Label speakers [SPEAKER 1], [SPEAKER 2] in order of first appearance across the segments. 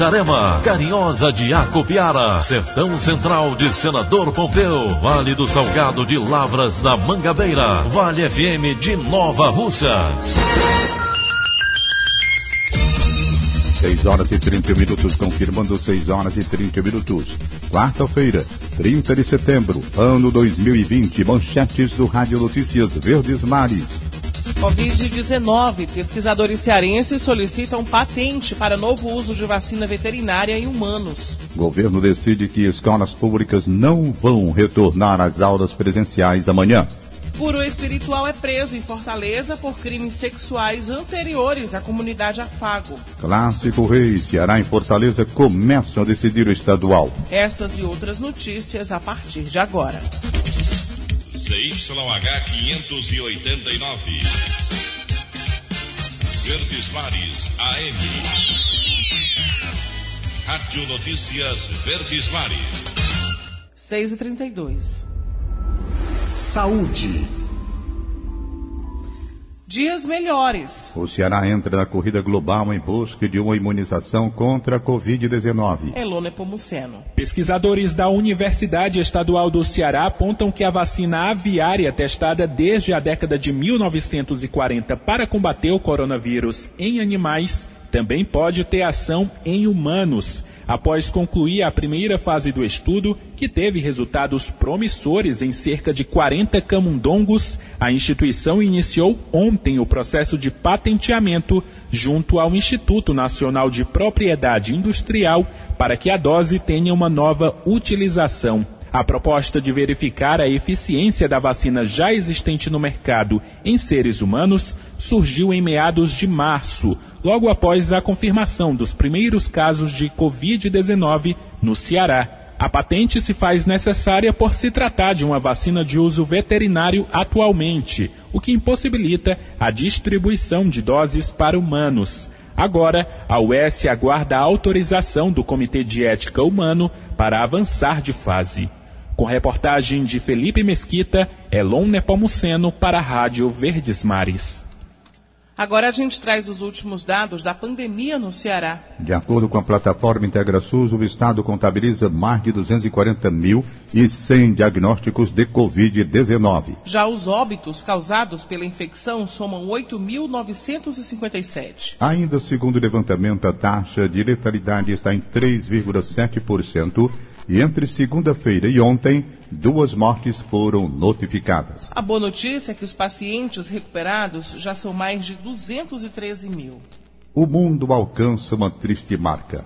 [SPEAKER 1] Itarema, Carinhosa de Acopiara, Sertão Central de Senador Pompeu, Vale do Salgado de Lavras da Mangabeira, Vale FM de Nova Russas.
[SPEAKER 2] 6 horas e 30 minutos, confirmando 6 horas e 30 minutos. Quarta-feira, 30 de setembro, ano 2020. Manchetes do Rádio Notícias Verdes Mares.
[SPEAKER 3] Covid-19. Pesquisadores cearenses solicitam patente para novo uso de vacina veterinária em humanos.
[SPEAKER 2] Governo decide que escolas públicas não vão retornar às aulas presenciais amanhã.
[SPEAKER 3] Puro espiritual é preso em Fortaleza por crimes sexuais anteriores à comunidade Afago.
[SPEAKER 2] Clássico Rei, Ceará em Fortaleza começam a decidir o estadual.
[SPEAKER 3] Essas e outras notícias a partir de agora.
[SPEAKER 4] CYH 589. Verdes Mares AM. Rádio Notícias Verdes Mares.
[SPEAKER 3] 6 e 32
[SPEAKER 5] Saúde.
[SPEAKER 3] Dias melhores.
[SPEAKER 2] O Ceará entra na corrida global em busca de uma imunização contra a Covid-19.
[SPEAKER 3] Elone Pomuceno.
[SPEAKER 6] Pesquisadores da Universidade Estadual do Ceará apontam que a vacina aviária testada desde a década de 1940 para combater o coronavírus em animais também pode ter ação em humanos. Após concluir a primeira fase do estudo, que teve resultados promissores em cerca de 40 camundongos, a instituição iniciou ontem o processo de patenteamento junto ao Instituto Nacional de Propriedade Industrial para que a dose tenha uma nova utilização. A proposta de verificar a eficiência da vacina já existente no mercado em seres humanos surgiu em meados de março, logo após a confirmação dos primeiros casos de Covid-19 no Ceará. A patente se faz necessária por se tratar de uma vacina de uso veterinário atualmente, o que impossibilita a distribuição de doses para humanos. Agora, a US aguarda a autorização do Comitê de Ética Humano para avançar de fase. Com reportagem de Felipe Mesquita, Elon Nepomuceno para a Rádio Verdes Mares.
[SPEAKER 3] Agora a gente traz os últimos dados da pandemia no Ceará.
[SPEAKER 2] De acordo com a plataforma IntegraSUS, o Estado contabiliza mais de 240 mil e 100 diagnósticos de Covid-19.
[SPEAKER 3] Já os óbitos causados pela infecção somam 8.957.
[SPEAKER 2] Ainda segundo o levantamento, a taxa de letalidade está em 3,7% e entre segunda-feira e ontem, duas mortes foram notificadas.
[SPEAKER 3] A boa notícia é que os pacientes recuperados já são mais de 213 mil.
[SPEAKER 2] O mundo alcança uma triste marca.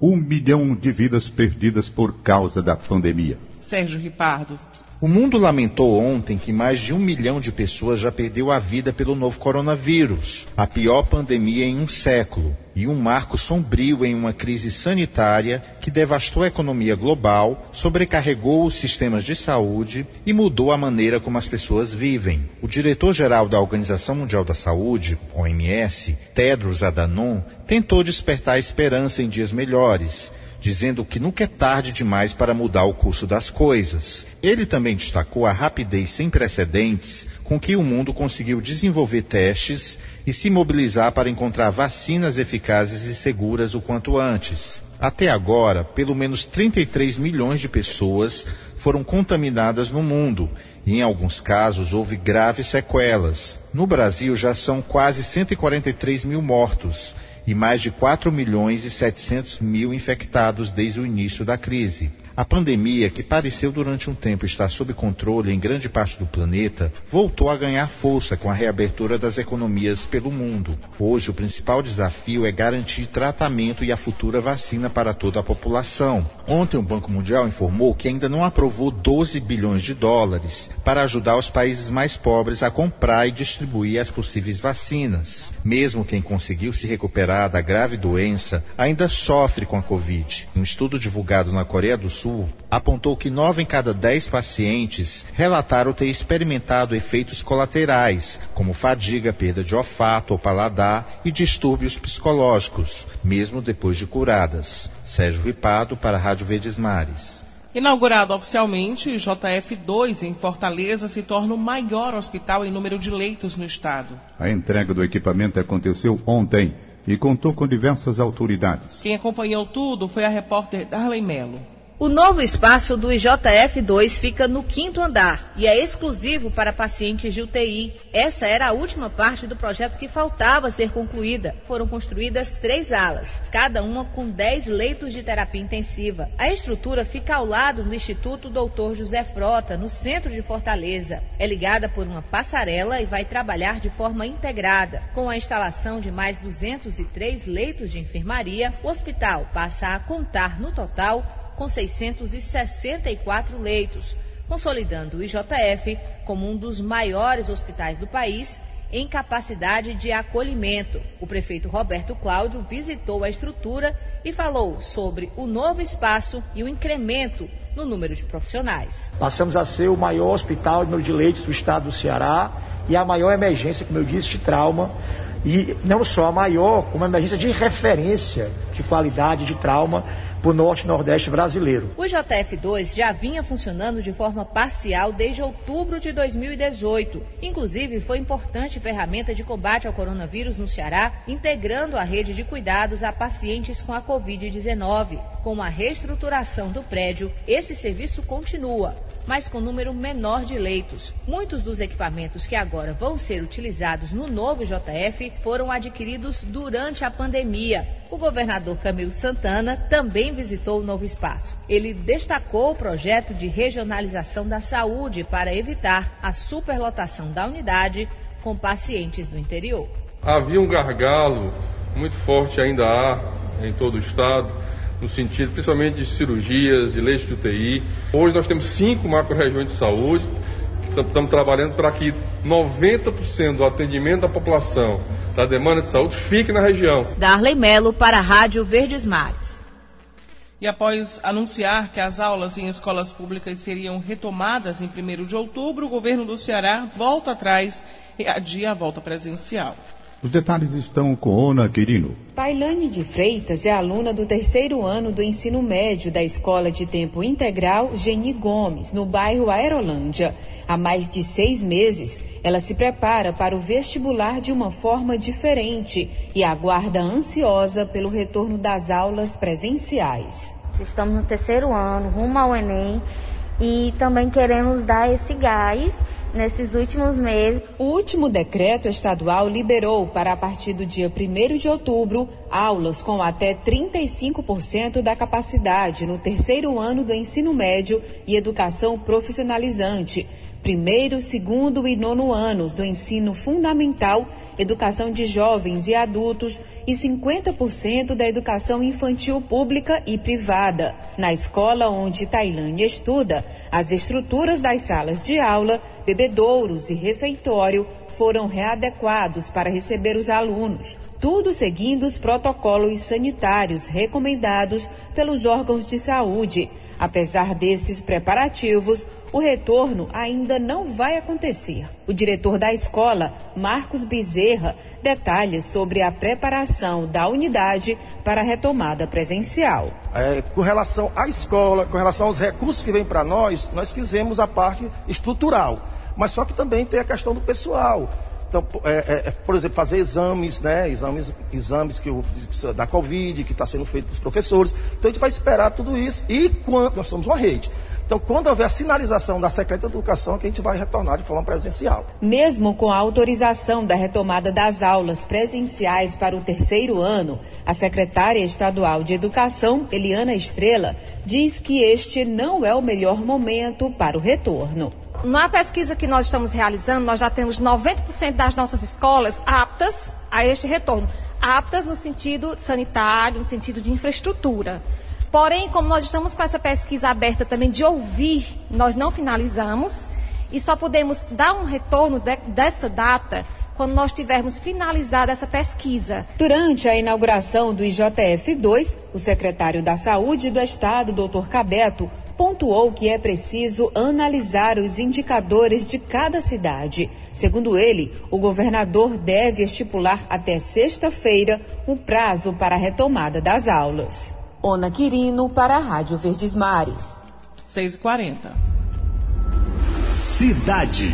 [SPEAKER 2] Um milhão de vidas perdidas por causa da pandemia.
[SPEAKER 3] Sérgio Ripardo.
[SPEAKER 7] O mundo lamentou ontem que mais de um milhão de pessoas já perdeu a vida pelo novo coronavírus, a pior pandemia em um século, e um marco sombrio em uma crise sanitária que devastou a economia global, sobrecarregou os sistemas de saúde e mudou a maneira como as pessoas vivem. O diretor-geral da Organização Mundial da Saúde, OMS, Tedros Adhanom, tentou despertar esperança em dias melhores dizendo que nunca é tarde demais para mudar o curso das coisas. Ele também destacou a rapidez sem precedentes com que o mundo conseguiu desenvolver testes e se mobilizar para encontrar vacinas eficazes e seguras o quanto antes. Até agora, pelo menos 33 milhões de pessoas foram contaminadas no mundo e, em alguns casos, houve graves sequelas. No Brasil, já são quase 143 mil mortos e mais de 4 milhões e 700 mil infectados desde o início da crise. A pandemia, que pareceu durante um tempo estar sob controle em grande parte do planeta, voltou a ganhar força com a reabertura das economias pelo mundo. Hoje, o principal desafio é garantir tratamento e a futura vacina para toda a população. Ontem, o Banco Mundial informou que ainda não aprovou 12 bilhões de dólares para ajudar os países mais pobres a comprar e distribuir as possíveis vacinas. Mesmo quem conseguiu se recuperar da grave doença ainda sofre com a Covid. Um estudo divulgado na Coreia do Sul apontou que nove em cada dez pacientes relataram ter experimentado efeitos colaterais, como fadiga, perda de olfato ou paladar e distúrbios psicológicos, mesmo depois de curadas. Sérgio Ripado para a Rádio Verdes Mares.
[SPEAKER 3] Inaugurado oficialmente, o JF2 em Fortaleza se torna o maior hospital em número de leitos no estado.
[SPEAKER 2] A entrega do equipamento aconteceu ontem e contou com diversas autoridades.
[SPEAKER 3] Quem acompanhou tudo foi a repórter Darley Mello.
[SPEAKER 5] O novo espaço do IJF2 fica no quinto andar e é exclusivo para pacientes de UTI. Essa era a última parte do projeto que faltava ser concluída. Foram construídas três alas, cada uma com 10 leitos de terapia intensiva. A estrutura fica ao lado do Instituto Doutor José Frota, no centro de Fortaleza. É ligada por uma passarela e vai trabalhar de forma integrada. Com a instalação de mais 203 leitos de enfermaria, o hospital passa a contar no total com 664 leitos, consolidando o IJF como um dos maiores hospitais do país em capacidade de acolhimento. O prefeito Roberto Cláudio visitou a estrutura e falou sobre o novo espaço e o incremento no número de profissionais.
[SPEAKER 8] Passamos a ser o maior hospital de leitos do estado do Ceará e a maior emergência, como eu disse, de trauma. E não só a maior, como a emergência de referência de qualidade de trauma para o norte e nordeste brasileiro.
[SPEAKER 5] O JF2 já vinha funcionando de forma parcial desde outubro de 2018. Inclusive, foi importante ferramenta de combate ao coronavírus no Ceará, integrando a rede de cuidados a pacientes com a Covid-19. Com a reestruturação do prédio, esse serviço continua, mas com número menor de leitos. Muitos dos equipamentos que agora vão ser utilizados no novo JF foram adquiridos durante a pandemia. O governador Camilo Santana também visitou o novo espaço. Ele destacou o projeto de regionalização da saúde para evitar a superlotação da unidade com pacientes do interior.
[SPEAKER 9] Havia um gargalo muito forte, ainda há em todo o estado, no sentido principalmente de cirurgias, de leitos de UTI. Hoje nós temos cinco macro-regiões de saúde, que estamos trabalhando para que 90% do atendimento da população da demanda de saúde fique na região.
[SPEAKER 5] Darley Melo para a Rádio Verdes Mares.
[SPEAKER 3] E após anunciar que as aulas em escolas públicas seriam retomadas em 1 de outubro, o governo do Ceará volta atrás e adia a volta presencial.
[SPEAKER 2] Os detalhes estão com Ona Quirino.
[SPEAKER 10] Tailane de Freitas é aluna do terceiro ano do ensino médio da Escola de Tempo Integral Geni Gomes, no bairro Aerolândia. Há mais de seis meses, ela se prepara para o vestibular de uma forma diferente e aguarda ansiosa pelo retorno das aulas presenciais.
[SPEAKER 11] Estamos no terceiro ano, rumo ao Enem, e também queremos dar esse gás nesses últimos meses.
[SPEAKER 10] O último decreto estadual liberou para a partir do dia 1 de outubro aulas com até 35% da capacidade no terceiro ano do ensino médio e educação profissionalizante primeiro, segundo e nono anos do ensino fundamental, educação de jovens e adultos e 50% da educação infantil pública e privada. Na escola onde Tailândia estuda, as estruturas das salas de aula, bebedouros e refeitório foram readequados para receber os alunos, tudo seguindo os protocolos sanitários recomendados pelos órgãos de saúde. Apesar desses preparativos, o retorno ainda não vai acontecer. O diretor da escola, Marcos Bezerra, detalha sobre a preparação da unidade para a retomada presencial.
[SPEAKER 12] É, com relação à escola, com relação aos recursos que vêm para nós, nós fizemos a parte estrutural. Mas só que também tem a questão do pessoal. Então, é, é, por exemplo, fazer exames, né? Exames, exames que o, da Covid, que está sendo feito para os professores. Então a gente vai esperar tudo isso. E quando nós somos uma rede. Então, quando houver a sinalização da Secretaria de Educação, é que a gente vai retornar de forma presencial.
[SPEAKER 10] Mesmo com a autorização da retomada das aulas presenciais para o terceiro ano, a secretária estadual de Educação, Eliana Estrela, diz que este não é o melhor momento para o retorno.
[SPEAKER 13] Na pesquisa que nós estamos realizando, nós já temos 90% das nossas escolas aptas a este retorno. Aptas no sentido sanitário, no sentido de infraestrutura. Porém, como nós estamos com essa pesquisa aberta também de ouvir, nós não finalizamos e só podemos dar um retorno de, dessa data quando nós tivermos finalizado essa pesquisa.
[SPEAKER 10] Durante a inauguração do IJF-2, o secretário da Saúde do Estado, Dr. Cabeto, pontuou que é preciso analisar os indicadores de cada cidade. Segundo ele, o governador deve estipular até sexta-feira um prazo para a retomada das aulas. Ona Quirino para a Rádio Verdes Mares.
[SPEAKER 3] 6h40.
[SPEAKER 1] Cidade.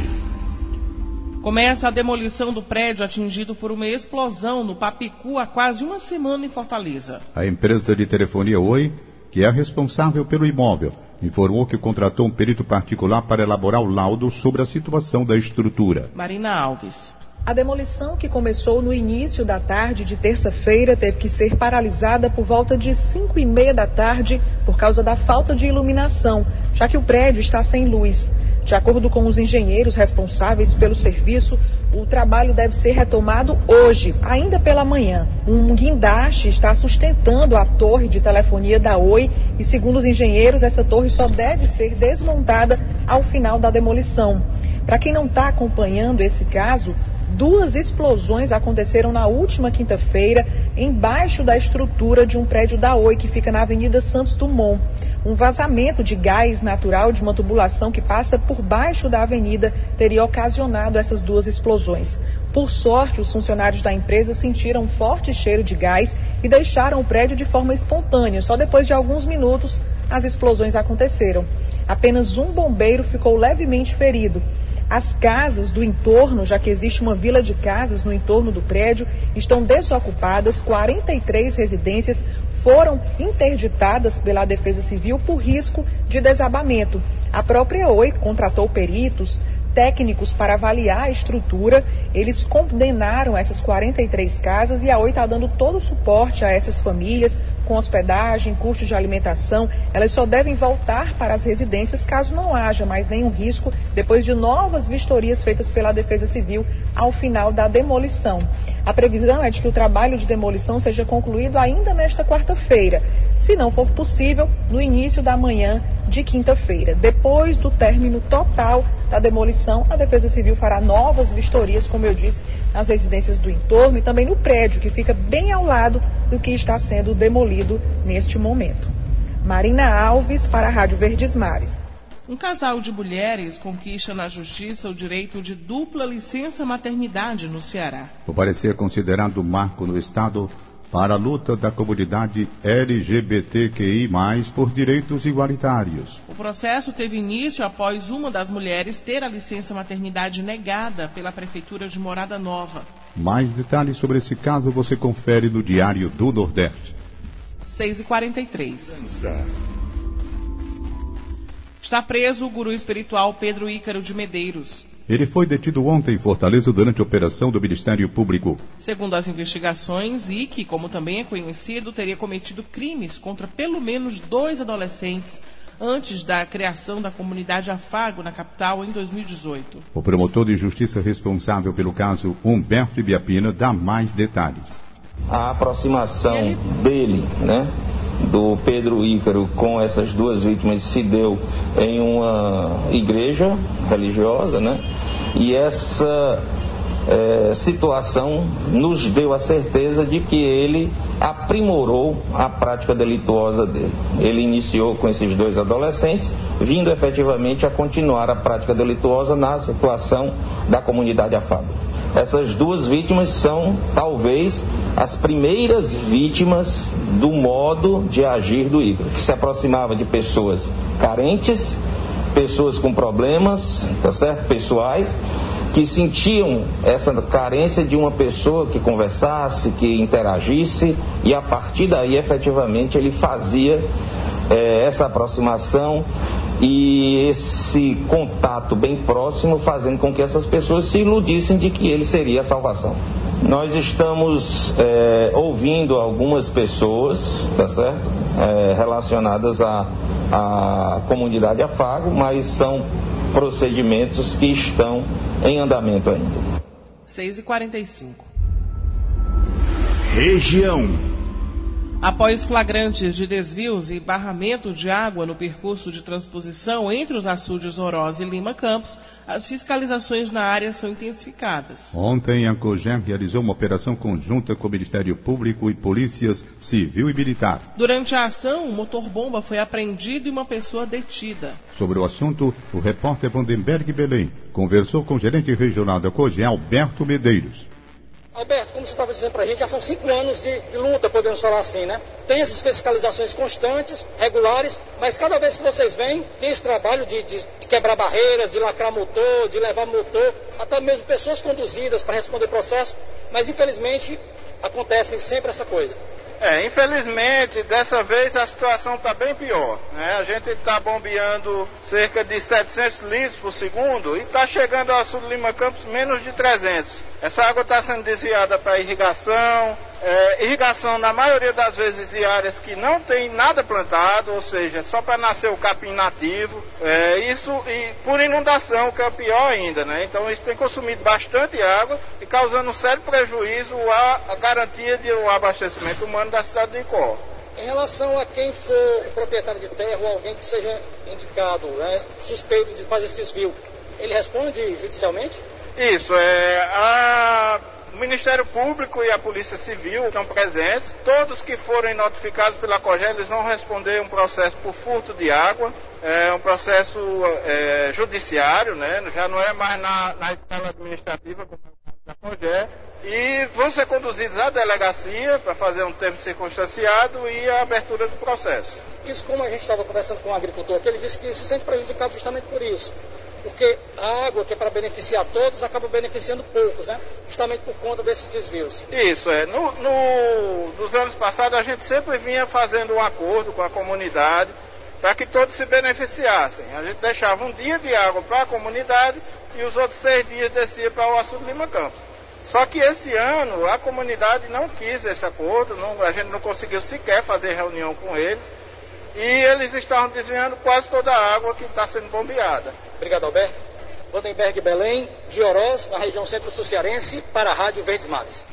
[SPEAKER 3] Começa a demolição do prédio atingido por uma explosão no Papicu há quase uma semana em Fortaleza.
[SPEAKER 2] A empresa de telefonia Oi, que é responsável pelo imóvel, informou que contratou um perito particular para elaborar o laudo sobre a situação da estrutura.
[SPEAKER 3] Marina Alves.
[SPEAKER 14] A demolição, que começou no início da tarde de terça-feira, teve que ser paralisada por volta de 5 e meia da tarde por causa da falta de iluminação, já que o prédio está sem luz. De acordo com os engenheiros responsáveis pelo serviço, o trabalho deve ser retomado hoje, ainda pela manhã. Um guindaste está sustentando a torre de telefonia da Oi e, segundo os engenheiros, essa torre só deve ser desmontada ao final da demolição. Para quem não está acompanhando esse caso, Duas explosões aconteceram na última quinta-feira embaixo da estrutura de um prédio da Oi que fica na Avenida Santos Dumont. Um vazamento de gás natural de uma tubulação que passa por baixo da avenida teria ocasionado essas duas explosões. Por sorte, os funcionários da empresa sentiram um forte cheiro de gás e deixaram o prédio de forma espontânea. Só depois de alguns minutos as explosões aconteceram. Apenas um bombeiro ficou levemente ferido. As casas do entorno, já que existe uma vila de casas no entorno do prédio, estão desocupadas. 43 residências foram interditadas pela Defesa Civil por risco de desabamento. A própria Oi contratou peritos, técnicos para avaliar a estrutura. Eles condenaram essas 43 casas e a Oi está dando todo o suporte a essas famílias, com hospedagem, custos de alimentação. Elas só devem voltar para as residências caso não haja mais nenhum risco, depois de novas vistorias feitas pela Defesa Civil ao final da demolição. A previsão é de que o trabalho de demolição seja concluído ainda nesta quarta-feira, se não for possível, no início da manhã de quinta-feira. Depois do término total da demolição, a Defesa Civil fará novas vistorias, como eu disse, nas residências do entorno e também no prédio, que fica bem ao lado do que está sendo demolido neste momento. Marina Alves, para a Rádio Verdes Mares.
[SPEAKER 3] Um casal de mulheres conquista na justiça o direito de dupla licença maternidade no Ceará.
[SPEAKER 2] O parecer considerado marco no Estado para a luta da comunidade LGBTQI, por direitos igualitários.
[SPEAKER 3] O processo teve início após uma das mulheres ter a licença maternidade negada pela Prefeitura de Morada Nova.
[SPEAKER 2] Mais detalhes sobre esse caso você confere no Diário do Nordeste.
[SPEAKER 3] 6 e 43 Está preso o guru espiritual Pedro Ícaro de Medeiros.
[SPEAKER 2] Ele foi detido ontem em Fortaleza durante a operação do Ministério Público.
[SPEAKER 3] Segundo as investigações, Ike, como também é conhecido, teria cometido crimes contra pelo menos dois adolescentes antes da criação da comunidade Afago na capital em 2018.
[SPEAKER 2] O promotor de justiça responsável pelo caso, Humberto Ibiapina, dá mais detalhes.
[SPEAKER 15] A aproximação ele... dele, né, do Pedro Ícaro com essas duas vítimas se deu em uma igreja religiosa, né? E essa é, situação nos deu a certeza de que ele aprimorou a prática delituosa dele. Ele iniciou com esses dois adolescentes, vindo efetivamente a continuar a prática delituosa na situação da comunidade afada. Essas duas vítimas são, talvez, as primeiras vítimas do modo de agir do Igor, que se aproximava de pessoas carentes, pessoas com problemas, tá certo? pessoais, que sentiam essa carência de uma pessoa que conversasse, que interagisse, e a partir daí, efetivamente, ele fazia é, essa aproximação e esse contato bem próximo fazendo com que essas pessoas se iludissem de que ele seria a salvação. Nós estamos é, ouvindo algumas pessoas, tá certo? É, relacionadas à, à comunidade Afago, mas são procedimentos que estão em andamento ainda.
[SPEAKER 3] 6h45.
[SPEAKER 2] Região.
[SPEAKER 3] Após flagrantes de desvios e barramento de água no percurso de transposição entre os açudes Oroz e Lima Campos, as fiscalizações na área são intensificadas.
[SPEAKER 2] Ontem, a COGER realizou uma operação conjunta com o Ministério Público e polícias civil e militar.
[SPEAKER 3] Durante a ação, um motor-bomba foi apreendido e uma pessoa detida.
[SPEAKER 2] Sobre o assunto, o repórter Vandenberg Belém conversou com o gerente regional da COGER, Alberto Medeiros.
[SPEAKER 16] Alberto, como você estava dizendo para a gente, já são cinco anos de, de, luta, podemos falar assim, né? Tem essas fiscalizações constantes, regulares, mas cada vez que vocês vêm, tem esse trabalho de, de, de quebrar barreiras, de lacrar motor, de levar motor, até mesmo pessoas conduzidas para responder processo, mas infelizmente acontece sempre essa coisa.
[SPEAKER 17] É, infelizmente, dessa vez a situação está bem pior. Né? A gente está bombeando cerca de 700 litros por segundo e está chegando ao sul de Lima Campos menos de 300. Essa água está sendo desviada para irrigação, é, irrigação na maioria das vezes de áreas que não tem nada plantado, ou seja, só para nascer o capim nativo. É, isso e por inundação, que é o pior ainda, né? Então isso tem consumido bastante água e causando um sério prejuízo à, à garantia de um abastecimento humano da cidade de Icó.
[SPEAKER 16] Em relação a quem for proprietário de terra ou alguém que seja indicado, né, suspeito de fazer esse desvio, ele responde judicialmente?
[SPEAKER 17] Isso, é, a, o Ministério Público e a Polícia Civil estão presentes. Todos que forem notificados pela COGEL, eles vão responder um processo por furto de água, é um processo é, judiciário, né? já não é mais na, na escala administrativa como é da COGEL, e vão ser conduzidos à delegacia para fazer um termo circunstanciado e a abertura do processo.
[SPEAKER 16] Isso, como a gente estava conversando com o agricultor aqui, ele disse que se sente prejudicado justamente por isso porque a água que é para beneficiar todos acaba beneficiando poucos, né? Justamente por conta desses desvios.
[SPEAKER 17] Isso, é. No, no, nos anos passados a gente sempre vinha fazendo um acordo com a comunidade para que todos se beneficiassem. A gente deixava um dia de água para a comunidade e os outros seis dias descia para o Açude Lima Campos. Só que esse ano a comunidade não quis esse acordo, não, a gente não conseguiu sequer fazer reunião com eles e eles estavam desviando quase toda a água que está sendo bombeada.
[SPEAKER 16] Obrigado, Alberto. Vandenberg Belém, de Oroz, na região centro-sul cearense, para a Rádio Verdes Mares.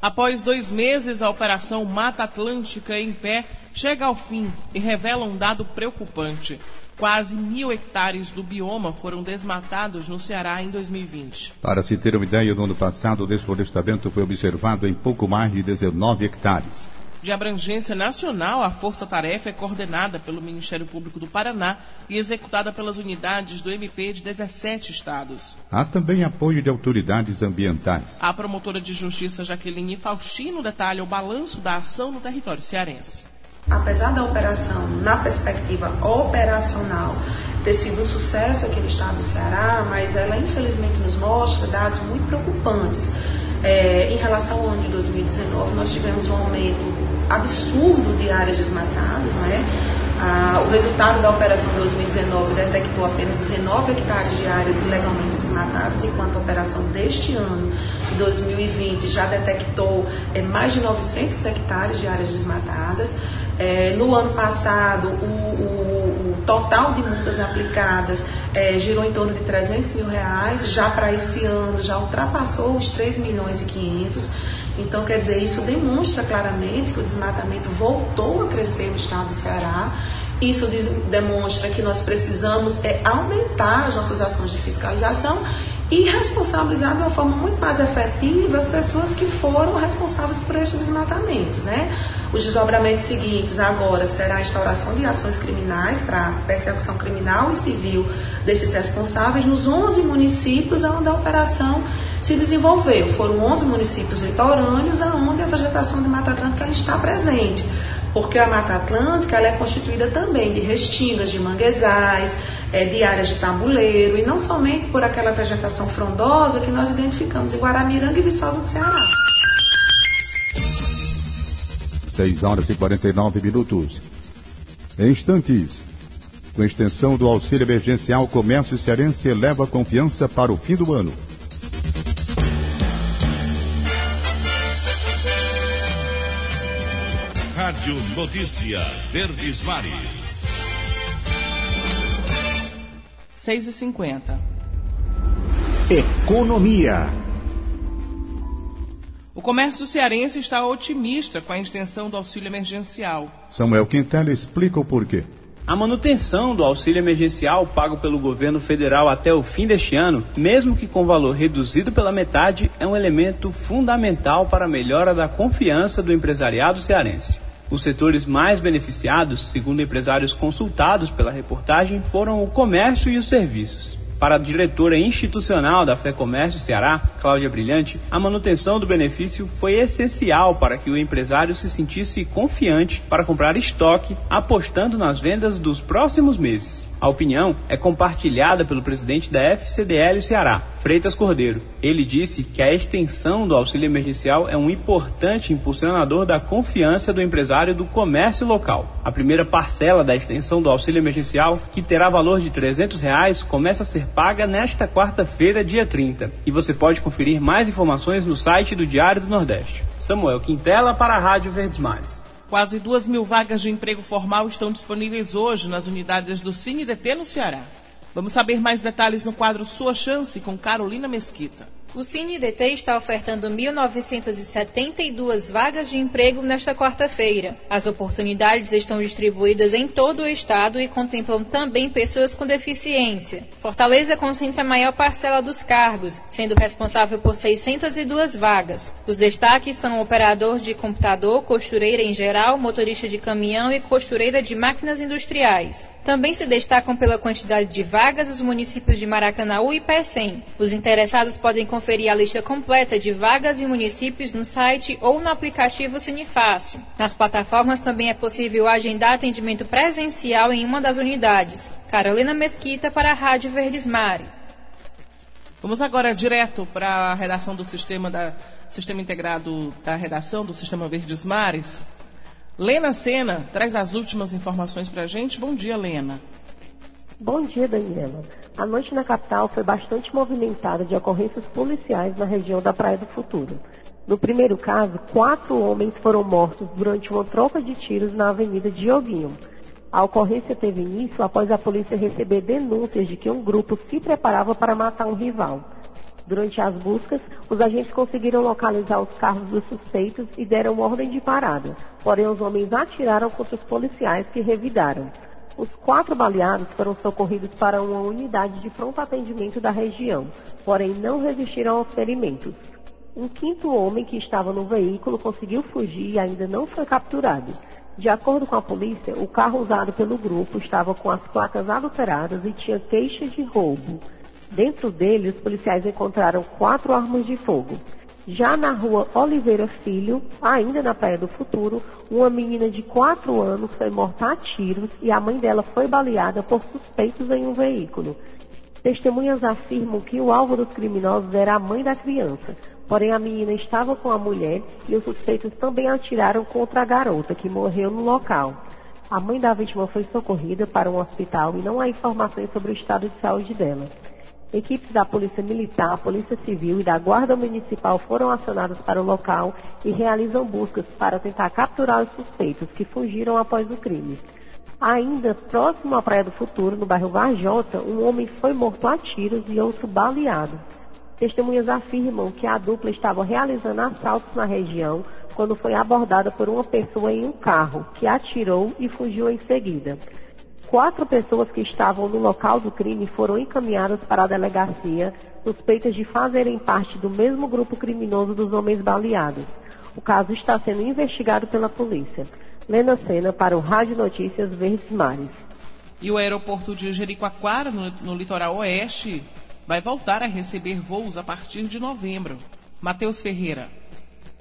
[SPEAKER 3] Após dois meses, a Operação Mata Atlântica em pé chega ao fim e revela um dado preocupante. Quase mil hectares do bioma foram desmatados no Ceará em 2020.
[SPEAKER 2] Para se ter uma ideia, no ano passado o desflorestamento foi observado em pouco mais de 19 hectares.
[SPEAKER 3] De abrangência nacional, a força-tarefa é coordenada pelo Ministério Público do Paraná e executada pelas unidades do MP de 17 estados.
[SPEAKER 2] Há também apoio de autoridades ambientais.
[SPEAKER 3] A promotora de justiça Jaqueline Faustino detalha o balanço da ação no território cearense.
[SPEAKER 18] Apesar da operação, na perspectiva operacional, ter sido um sucesso aqui no estado do Ceará, mas ela infelizmente nos mostra dados muito preocupantes. É, em relação ao ano de 2019, nós tivemos um aumento absurdo de áreas desmatadas, né? Ah, o resultado da operação 2019 detectou apenas 19 hectares de áreas ilegalmente desmatadas, enquanto a operação deste ano, de 2020, já detectou é, mais de 900 hectares de áreas desmatadas. É, no ano passado, o, o, total de multas aplicadas é, girou em torno de 300 mil reais. Já para esse ano, já ultrapassou os 3 milhões e 500. Então, quer dizer, isso demonstra claramente que o desmatamento voltou a crescer no estado do Ceará. Isso demonstra que nós precisamos é, aumentar as nossas ações de fiscalização e responsabilizar de uma forma muito mais efetiva as pessoas que foram responsáveis por esses desmatamentos. Né? Os desdobramentos seguintes agora será a instauração de ações criminais para persecução criminal e civil destes responsáveis nos 11 municípios onde a operação se desenvolveu. Foram 11 municípios litorâneos onde a vegetação de Mata Atlântica está presente, porque a Mata Atlântica é constituída também de restingas, de manguezais, é, de áreas de tabuleiro, e não somente por aquela vegetação frondosa que nós identificamos em Guaramiranga e Viçosa do Ceará.
[SPEAKER 2] 6 horas e 49 minutos. Em instantes, Com a extensão do auxílio emergencial, o comércio cearense eleva a confiança para o fim do ano.
[SPEAKER 4] Rádio Notícia Verdes Mares.
[SPEAKER 3] 6 e 50
[SPEAKER 19] Economia.
[SPEAKER 3] O comércio cearense está otimista com a extensão do auxílio emergencial.
[SPEAKER 2] Samuel Quintela explica o porquê.
[SPEAKER 20] A manutenção do auxílio emergencial pago pelo governo federal até o fim deste ano, mesmo que com valor reduzido pela metade, é um elemento fundamental para a melhora da confiança do empresariado cearense. Os setores mais beneficiados, segundo empresários consultados pela reportagem, foram o comércio e os serviços. Para a diretora institucional da Fé Comércio Ceará, Cláudia Brilhante, a manutenção do benefício foi essencial para que o empresário se sentisse confiante para comprar estoque, apostando nas vendas dos próximos meses. A opinião é compartilhada pelo presidente da FCDL Ceará, Freitas Cordeiro. Ele disse que a extensão do auxílio emergencial é um importante impulsionador da confiança do empresário do comércio local. A primeira parcela da extensão do auxílio emergencial, que terá valor de 300 reais, começa a ser paga nesta quarta-feira, dia 30. E você pode conferir mais informações no site do Diário do Nordeste. Samuel Quintela para a Rádio Verdes Mares.
[SPEAKER 3] Quase duas mil vagas de emprego formal estão disponíveis hoje nas unidades do CineDT no Ceará. Vamos saber mais detalhes no quadro Sua Chance com Carolina Mesquita.
[SPEAKER 21] O CineDT está ofertando 1.972 vagas de emprego nesta quarta-feira. As oportunidades estão distribuídas em todo o estado e contemplam também pessoas com deficiência. Fortaleza concentra a maior parcela dos cargos, sendo responsável por 602 vagas. Os destaques são operador de computador, costureira em geral, motorista de caminhão e costureira de máquinas industriais. Também se destacam pela quantidade de vagas os municípios de Maracanaú e Pecém. Os interessados podem conferir a lista completa de vagas e municípios no site ou no aplicativo Cinefácil. Nas plataformas também é possível agendar atendimento presencial em uma das unidades. Carolina Mesquita para a Rádio Verdes Mares.
[SPEAKER 3] Vamos agora direto para a redação do sistema da Sistema Integrado da Redação do Sistema Verdes Mares. Lena Sena traz as últimas informações para a gente. Bom dia, Lena.
[SPEAKER 22] Bom dia, Daniela. A noite na capital foi bastante movimentada de ocorrências policiais na região da Praia do Futuro. No primeiro caso, quatro homens foram mortos durante uma troca de tiros na Avenida Dioguinho. A ocorrência teve início após a polícia receber denúncias de que um grupo se preparava para matar um rival. Durante as buscas, os agentes conseguiram localizar os carros dos suspeitos e deram ordem de parada. Porém, os homens atiraram contra os policiais que revidaram. Os quatro baleados foram socorridos para uma unidade de pronto atendimento da região, porém não resistiram aos ferimentos. Um quinto homem que estava no veículo conseguiu fugir e ainda não foi capturado. De acordo com a polícia, o carro usado pelo grupo estava com as placas adulteradas e tinha queixa de roubo. Dentro dele, os policiais encontraram quatro armas de fogo. Já na rua Oliveira Filho, ainda na Praia do Futuro, uma menina de 4 anos foi morta a tiros e a mãe dela foi baleada por suspeitos em um veículo. Testemunhas afirmam que o alvo dos criminosos era a mãe da criança, porém a menina estava com a mulher e os suspeitos também atiraram contra a garota, que morreu no local. A mãe da vítima foi socorrida para um hospital e não há informações sobre o estado de saúde dela. Equipes da Polícia Militar, Polícia Civil e da Guarda Municipal foram acionadas para o local e realizam buscas para tentar capturar os suspeitos que fugiram após o crime. Ainda próximo à Praia do Futuro, no bairro Varjota, um homem foi morto a tiros e outro baleado. Testemunhas afirmam que a dupla estava realizando assaltos na região quando foi abordada por uma pessoa em um carro, que atirou e fugiu em seguida. Quatro pessoas que estavam no local do crime foram encaminhadas para a delegacia, suspeitas de fazerem parte do mesmo grupo criminoso dos homens baleados. O caso está sendo investigado pela polícia. Lena Sena para o Rádio Notícias Verdes Mares.
[SPEAKER 3] E o aeroporto de Jericoacoara, no, no litoral oeste, vai voltar a receber voos a partir de novembro. Matheus Ferreira.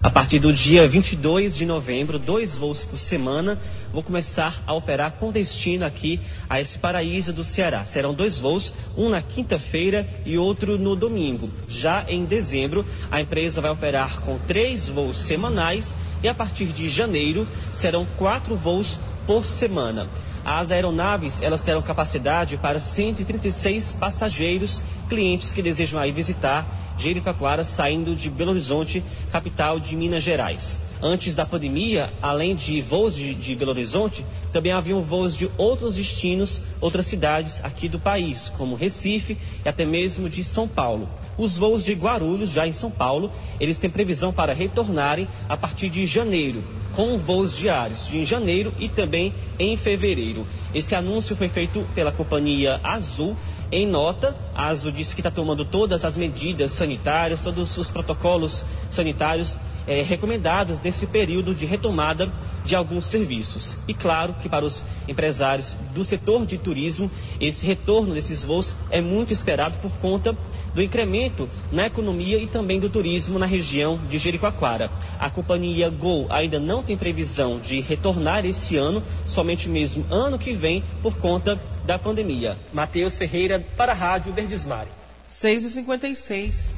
[SPEAKER 23] A partir do dia 22 de novembro, dois voos por semana vão começar a operar com destino aqui a esse paraíso do Ceará. Serão dois voos, um na quinta-feira e outro no domingo. Já em dezembro, a empresa vai operar com três voos semanais e a partir de janeiro serão quatro voos por semana. As aeronaves elas terão capacidade para 136 passageiros, clientes que desejam aí visitar Jericoacoara saindo de Belo Horizonte, capital de Minas Gerais. Antes da pandemia, além de voos de, de, Belo Horizonte, também haviam voos de outros destinos, outras cidades aqui do país, como Recife e até mesmo de São Paulo. Os voos de Guarulhos, já em São Paulo, eles têm previsão para retornarem a partir de janeiro, com voos diários de em janeiro e também em fevereiro. Esse anúncio foi feito pela companhia Azul em nota, a Azul disse que está tomando todas as medidas sanitárias, todos os protocolos sanitários é, recomendados nesse período de retomada de alguns serviços. E claro que para os empresários do setor de turismo, esse retorno desses voos é muito esperado por conta do incremento na economia e também do turismo na região de Jericoacoara. A companhia Gol ainda não tem previsão de retornar esse ano, somente mesmo ano que vem, por conta da pandemia. Matheus Ferreira para a Rádio Verdes Mares.
[SPEAKER 3] 6h56.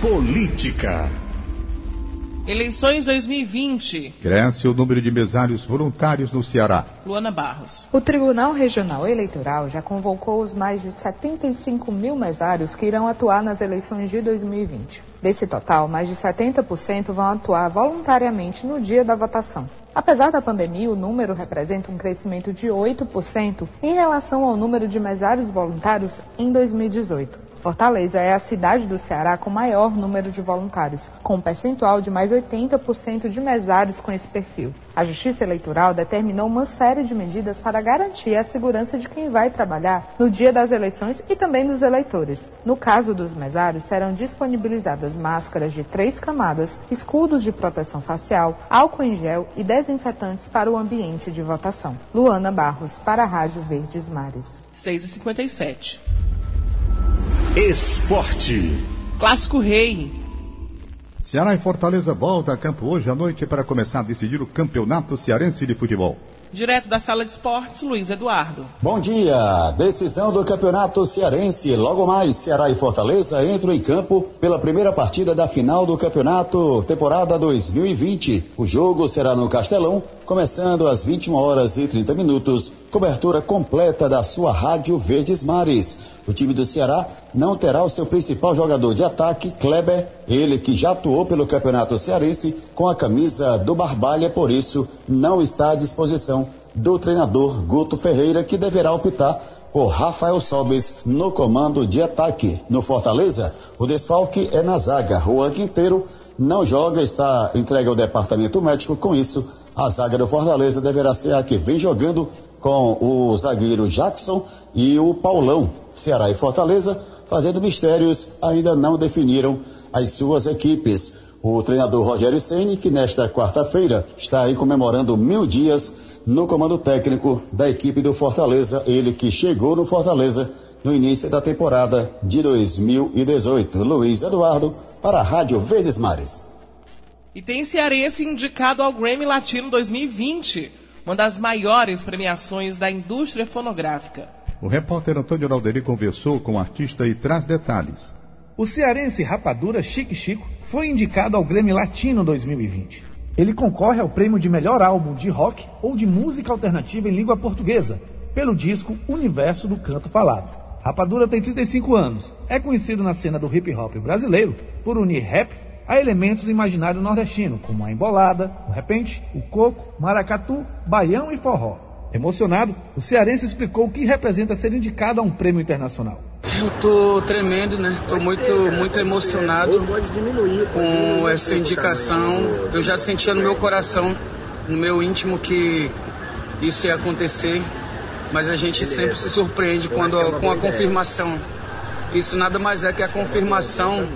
[SPEAKER 2] Política.
[SPEAKER 3] Eleições 2020.
[SPEAKER 2] Cresce o número de mesários voluntários no Ceará.
[SPEAKER 3] Luana Barros.
[SPEAKER 24] O Tribunal Regional Eleitoral já convocou os mais de 75 mil mesários que irão atuar nas eleições de 2020. Desse total, mais de 70% vão atuar voluntariamente no dia da votação. Apesar da pandemia, o número representa um crescimento de 8% em relação ao número de mesários voluntários em 2018. Fortaleza é a cidade do Ceará com maior número de voluntários, com um percentual de mais 80% de mesários com esse perfil. A Justiça Eleitoral determinou uma série de medidas para garantir a segurança de quem vai trabalhar no dia das eleições e também dos eleitores. No caso dos mesários, serão disponibilizadas máscaras de três camadas, escudos de proteção facial, álcool em gel e desinfetantes para o ambiente de votação. Luana Barros, para a Rádio Verdes Mares.
[SPEAKER 3] 6h57.
[SPEAKER 2] Esporte.
[SPEAKER 3] Clássico Rei.
[SPEAKER 2] Ceará e Fortaleza volta a campo hoje à noite para começar a decidir o Campeonato Cearense de Futebol.
[SPEAKER 3] Direto da sala de esportes, Luiz Eduardo.
[SPEAKER 25] Bom dia. Decisão do Campeonato Cearense. Logo mais, Ceará e Fortaleza entram em campo pela primeira partida da final do Campeonato temporada 2020. O jogo será no Castelão, começando às 21 horas e 30 minutos. Cobertura completa da sua Rádio Verdes Mares. O time do Ceará não terá o seu principal jogador de ataque, Kleber, ele que já atuou pelo Campeonato Cearense com a camisa do Barbalha, por isso não está à disposição do treinador Guto Ferreira, que deverá optar por Rafael Sobes no comando de ataque. No Fortaleza, o desfalque é na zaga. Juan Quinteiro não joga, está entregue ao departamento médico. Com isso, a zaga do Fortaleza deverá ser a que vem jogando com o zagueiro Jackson e o Paulão. Ceará e Fortaleza, fazendo mistérios, ainda não definiram as suas equipes. O treinador Rogério Ceni, que nesta quarta-feira está aí comemorando mil dias no comando técnico da equipe do Fortaleza, ele que chegou no Fortaleza no início da temporada de 2018. Luiz Eduardo, para a Rádio Verdes Mares.
[SPEAKER 3] E tem cearense indicado ao Grammy Latino 2020, uma das maiores premiações da indústria fonográfica.
[SPEAKER 2] O repórter Antônio Alderi conversou com o artista e traz detalhes.
[SPEAKER 26] O cearense Rapadura Chique Chico foi indicado ao Grêmio Latino 2020. Ele concorre ao prêmio de melhor álbum de rock ou de música alternativa em língua portuguesa, pelo disco Universo do Canto Falado. Rapadura tem 35 anos, é conhecido na cena do hip hop brasileiro por unir rap a elementos do imaginário nordestino, como a embolada, o repente, o coco, maracatu, baião e forró. Emocionado, o cearense explicou o que representa ser indicado a um prêmio internacional.
[SPEAKER 19] Eu tô tremendo, né? Tô muito, muito emocionado com essa indicação. Eu já sentia no meu coração, no meu íntimo, que isso ia acontecer, mas a gente sempre se surpreende quando, com a confirmação. Isso nada mais é que a confirmação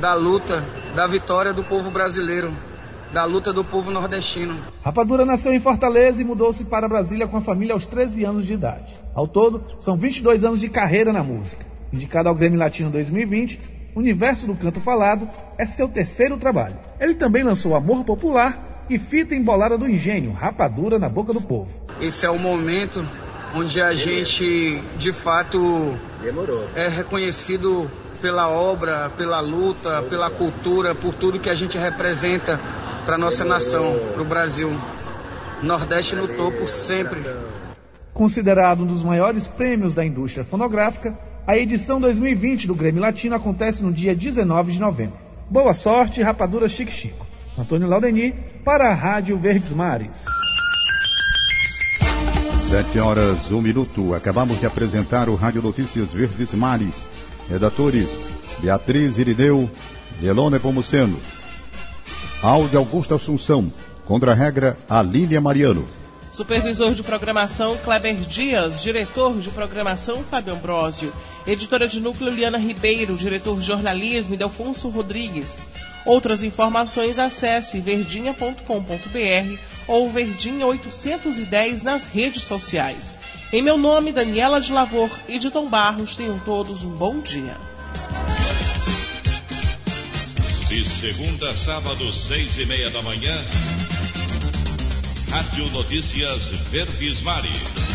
[SPEAKER 19] da luta, da vitória do povo brasileiro da luta do povo nordestino.
[SPEAKER 26] Rapadura nasceu em Fortaleza e mudou-se para Brasília com a família aos 13 anos de idade. Ao todo, são 22 anos de carreira na música. Indicado ao Grêmio Latino 2020, Universo do Canto Falado é seu terceiro trabalho. Ele também lançou Amor Popular e Fita Embolada do Engenho, Rapadura na Boca do Povo.
[SPEAKER 19] Esse é o momento onde a gente, de fato, é reconhecido pela obra, pela luta, pela cultura, por tudo que a gente representa para nossa nação, para o Brasil. Nordeste no topo sempre.
[SPEAKER 26] Considerado um dos maiores prêmios da indústria fonográfica, a edição 2020 do Grêmio Latino acontece no dia 19 de novembro. Boa sorte, Rapadura Chique Chico. Antônio Laudeni, para a Rádio Verdes Mares.
[SPEAKER 2] Sete horas, um minuto. Acabamos de apresentar o Rádio Notícias Verdes Mares. Redatores, Beatriz Irineu e Elone Pomuceno. Áudio Augusto Assunção. Contra-regra, Alília Mariano.
[SPEAKER 3] Supervisor de programação, Kleber Dias. Diretor de programação, Fábio Ambrosio. Editora de núcleo, Liana Ribeiro. Diretor de jornalismo, Delfonso Rodrigues. Outras informações, acesse verdinha.com.br ou Verdinha 810 nas redes sociais. Em meu nome, Daniela de Lavor e de Tom Barros, tenham todos um bom dia.
[SPEAKER 4] De segunda a sábado, seis e meia da manhã, Rádio Notícias Verdes Mares.